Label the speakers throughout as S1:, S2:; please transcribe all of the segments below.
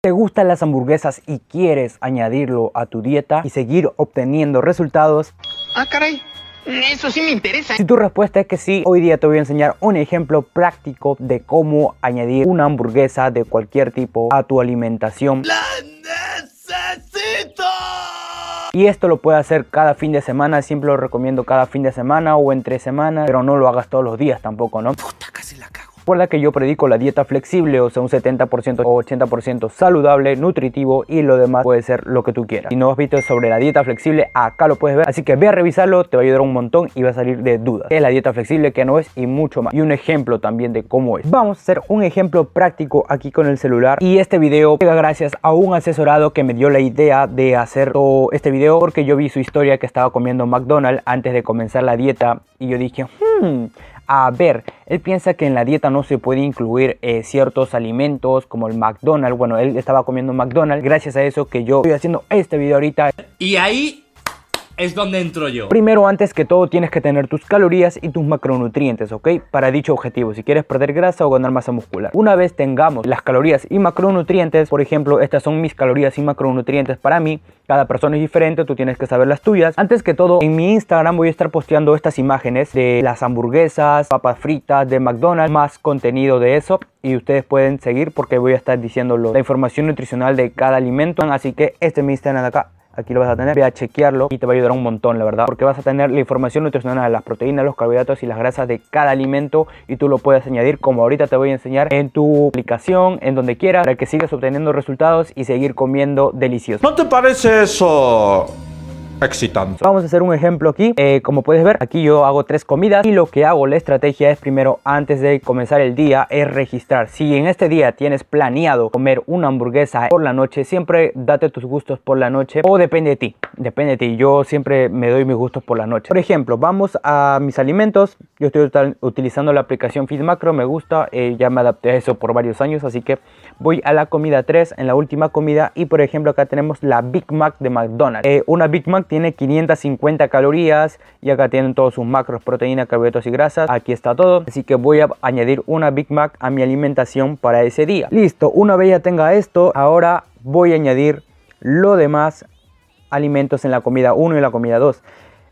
S1: ¿Te gustan las hamburguesas y quieres añadirlo a tu dieta y seguir obteniendo resultados?
S2: Ah, caray. Eso sí me interesa.
S1: Si tu respuesta es que sí, hoy día te voy a enseñar un ejemplo práctico de cómo añadir una hamburguesa de cualquier tipo a tu alimentación.
S2: ¡La necesito!
S1: Y esto lo puedes hacer cada fin de semana, siempre lo recomiendo cada fin de semana o entre semanas, pero no lo hagas todos los días tampoco, ¿no?
S2: Puta, casi la cago.
S1: Recuerda que yo predico la dieta flexible, o sea, un 70% o 80% saludable, nutritivo y lo demás puede ser lo que tú quieras. Si no has visto sobre la dieta flexible, acá lo puedes ver. Así que ve a revisarlo, te va a ayudar un montón y va a salir de dudas. ¿Qué es la dieta flexible? ¿Qué no es? Y mucho más. Y un ejemplo también de cómo es. Vamos a hacer un ejemplo práctico aquí con el celular. Y este video llega gracias a un asesorado que me dio la idea de hacer todo este video porque yo vi su historia que estaba comiendo McDonald's antes de comenzar la dieta y yo dije, hmm, a ver, él piensa que en la dieta no se puede incluir eh, ciertos alimentos como el McDonald's. Bueno, él estaba comiendo McDonald's. Gracias a eso que yo estoy haciendo este video ahorita.
S3: Y ahí es donde entro yo.
S1: Primero, antes que todo, tienes que tener tus calorías y tus macronutrientes, ¿ok? Para dicho objetivo, si quieres perder grasa o ganar masa muscular. Una vez tengamos las calorías y macronutrientes, por ejemplo, estas son mis calorías y macronutrientes para mí, cada persona es diferente, tú tienes que saber las tuyas. Antes que todo, en mi Instagram voy a estar posteando estas imágenes de las hamburguesas, papas fritas de McDonald's, más contenido de eso y ustedes pueden seguir porque voy a estar diciendo la información nutricional de cada alimento. Así que este es mi Instagram de acá aquí lo vas a tener, ve a chequearlo y te va a ayudar un montón, la verdad, porque vas a tener la información nutricional las proteínas, los carbohidratos y las grasas de cada alimento y tú lo puedes añadir como ahorita te voy a enseñar en tu aplicación, en donde quieras, para que sigas obteniendo resultados y seguir comiendo delicioso.
S4: ¿No te parece eso excitante?
S1: Vamos a hacer un ejemplo aquí. Eh, como puedes ver, aquí yo hago tres comidas y lo que hago, la estrategia es primero, antes de comenzar el día, es registrar. Si en este día tienes planeado comer una hamburguesa por la noche, siempre date tus gustos por la noche o depende de ti. Depende de ti. Yo siempre me doy mis gustos por la noche. Por ejemplo, vamos a mis alimentos. Yo estoy utilizando la aplicación FitMacro, me gusta. Eh, ya me adapté a eso por varios años, así que voy a la comida 3 en la última comida. Y por ejemplo, acá tenemos la Big Mac de McDonald's. Eh, una Big Mac tiene 550 calorías y acá tienen todos sus macros, proteínas, carbohidratos y grasas. Aquí está todo. Así que voy a añadir una Big Mac a mi alimentación para ese día. Listo, una vez ya tenga esto, ahora voy a añadir lo demás alimentos en la comida 1 y la comida 2.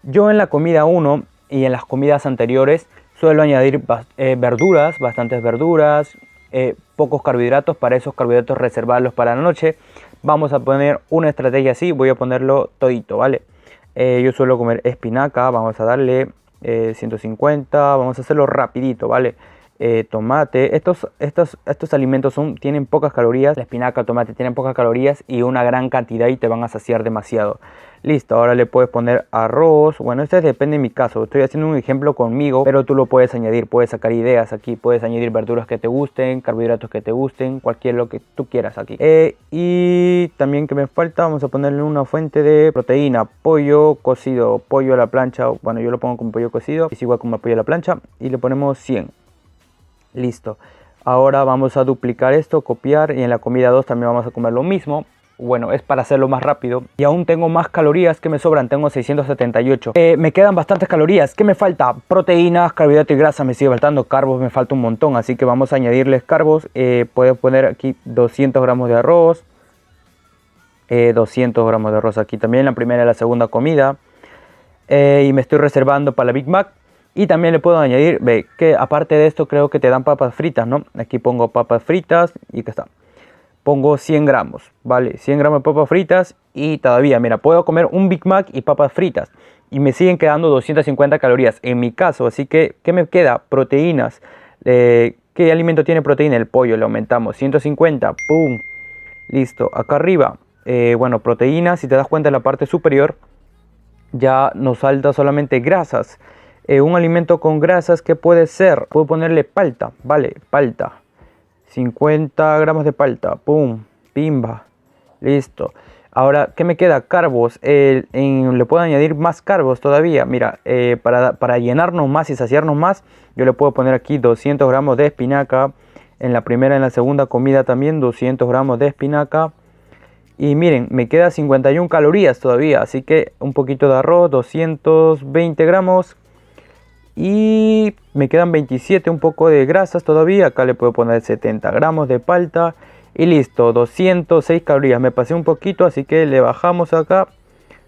S1: Yo en la comida 1 y en las comidas anteriores suelo añadir eh, verduras, bastantes verduras, eh, pocos carbohidratos, para esos carbohidratos reservarlos para la noche. Vamos a poner una estrategia así, voy a ponerlo todito, ¿vale? Eh, yo suelo comer espinaca, vamos a darle 150, vamos a hacerlo rapidito, ¿vale? Tomate, estos, estos, estos alimentos son, tienen pocas calorías, la espinaca, el tomate tienen pocas calorías y una gran cantidad y te van a saciar demasiado. Listo, ahora le puedes poner arroz. Bueno, este depende de mi caso. Estoy haciendo un ejemplo conmigo, pero tú lo puedes añadir. Puedes sacar ideas aquí. Puedes añadir verduras que te gusten, carbohidratos que te gusten, cualquier lo que tú quieras aquí. Eh, y también que me falta, vamos a ponerle una fuente de proteína. Pollo cocido, pollo a la plancha. Bueno, yo lo pongo con pollo cocido. Es igual como pollo a la plancha. Y le ponemos 100. Listo. Ahora vamos a duplicar esto, copiar y en la comida 2 también vamos a comer lo mismo bueno, es para hacerlo más rápido. Y aún tengo más calorías que me sobran, tengo 678. Eh, me quedan bastantes calorías. ¿Qué me falta? Proteínas, carbohidratos y grasa. Me sigue faltando carbos, me falta un montón. Así que vamos a añadirles carbos. Eh, puedo poner aquí 200 gramos de arroz. 200 eh, gramos de arroz aquí también, la primera y la segunda comida. y me estoy reservando para la Big Mac. Y también le puedo añadir, ve, que aparte de esto creo que te dan papas fritas, ¿no? Aquí pongo papas fritas y que está pongo 100 gramos, ¿vale? 100 gramos de papas fritas y todavía, mira, puedo comer un Big Mac y papas fritas y me siguen quedando 250 calorías en mi caso, así que, ¿qué me queda? Proteínas. Eh, ¿Qué alimento tiene proteína? El pollo, le aumentamos 150, ¡pum! Listo, acá arriba, eh, bueno, proteínas, si te das cuenta en la parte superior, ya nos salta solamente grasas. Eh, un alimento con grasas, ¿qué puede ser? Puedo ponerle palta, ¿vale? Palta. 50 gramos de palta, pum, pimba, listo. Ahora, ¿qué me queda? Carbos. le puedo añadir más carbos todavía. Mira, eh, para, para, llenarnos más y saciarnos más, yo le puedo poner aquí 200 gramos de espinaca. En la primera en la segunda comida también 200 gramos de espinaca. Y miren, me queda 51 calorías todavía. Así que un poquito de arroz, 220 gramos. Y me quedan 27, un poco de grasas todavía. Acá le puedo poner 70 gramos de palta. Y listo, 206 calorías. Me pasé un poquito, así que le bajamos acá.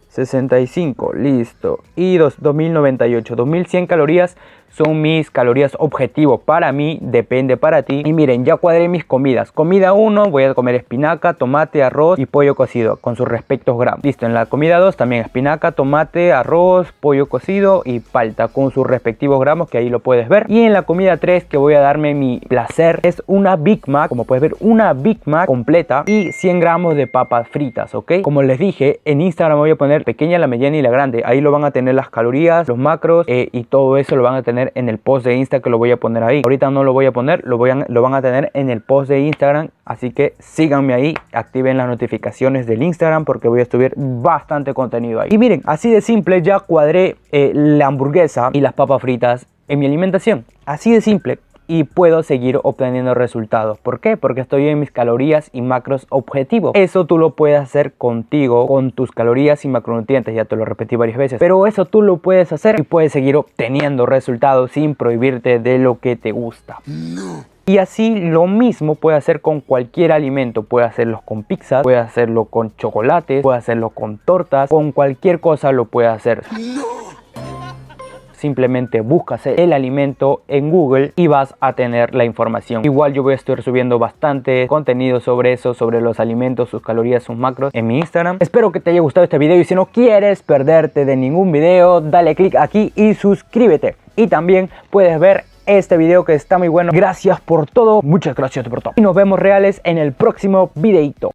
S1: 65, listo. Y 2098, 2100 calorías son mis calorías objetivo para mí, depende para ti. Y miren, ya cuadré mis comidas. Comida 1, voy a comer espinaca, tomate, arroz y pollo cocido con sus respectos gramos. Listo, en la comida 2 también espinaca, tomate, arroz, pollo cocido y palta con sus respectivos gramos que ahí lo puedes ver. Y en la comida 3 que voy a darme mi placer es una Big Mac, como puedes ver, una Big Mac completa y 100 gramos de papas fritas, ¿ok? Como les dije, en Instagram voy a poner pequeña, la mediana y la grande. Ahí lo van a tener las calorías, los macros eh, y todo eso lo van a tener en el post de Insta que lo voy a poner ahí. Ahorita no lo voy a poner, lo, voy lo van a tener en el post de Instagram. Así que síganme ahí, activen las notificaciones del Instagram porque voy a subir bastante contenido ahí. Y miren, así de simple ya cuadré eh, la hamburguesa y las papas fritas en mi alimentación. Así de simple y puedo seguir obteniendo resultados. ¿Por qué? Porque estoy en mis calorías y macros objetivos. Eso tú lo puedes hacer contigo, con tus calorías y macronutrientes, ya te lo repetí varias veces. Pero eso tú lo puedes hacer y puedes seguir obteniendo resultados sin prohibirte de lo que te gusta. Y así lo mismo puede hacer con cualquier alimento. Puede hacerlo con pizzas, puede hacerlo con chocolates, puede hacerlo con tortas, con cualquier cosa lo puede hacer. Simplemente buscas el alimento en Google y vas a tener la información. Igual yo voy a estar subiendo bastante contenido sobre eso, sobre los alimentos, sus calorías, sus macros en mi Instagram. Espero que te haya gustado este video y si no quieres perderte de ningún video, dale click aquí y suscríbete. Y también puedes ver este video que está muy bueno. Gracias por todo. Muchas gracias por todo. Y nos vemos reales en el próximo videito.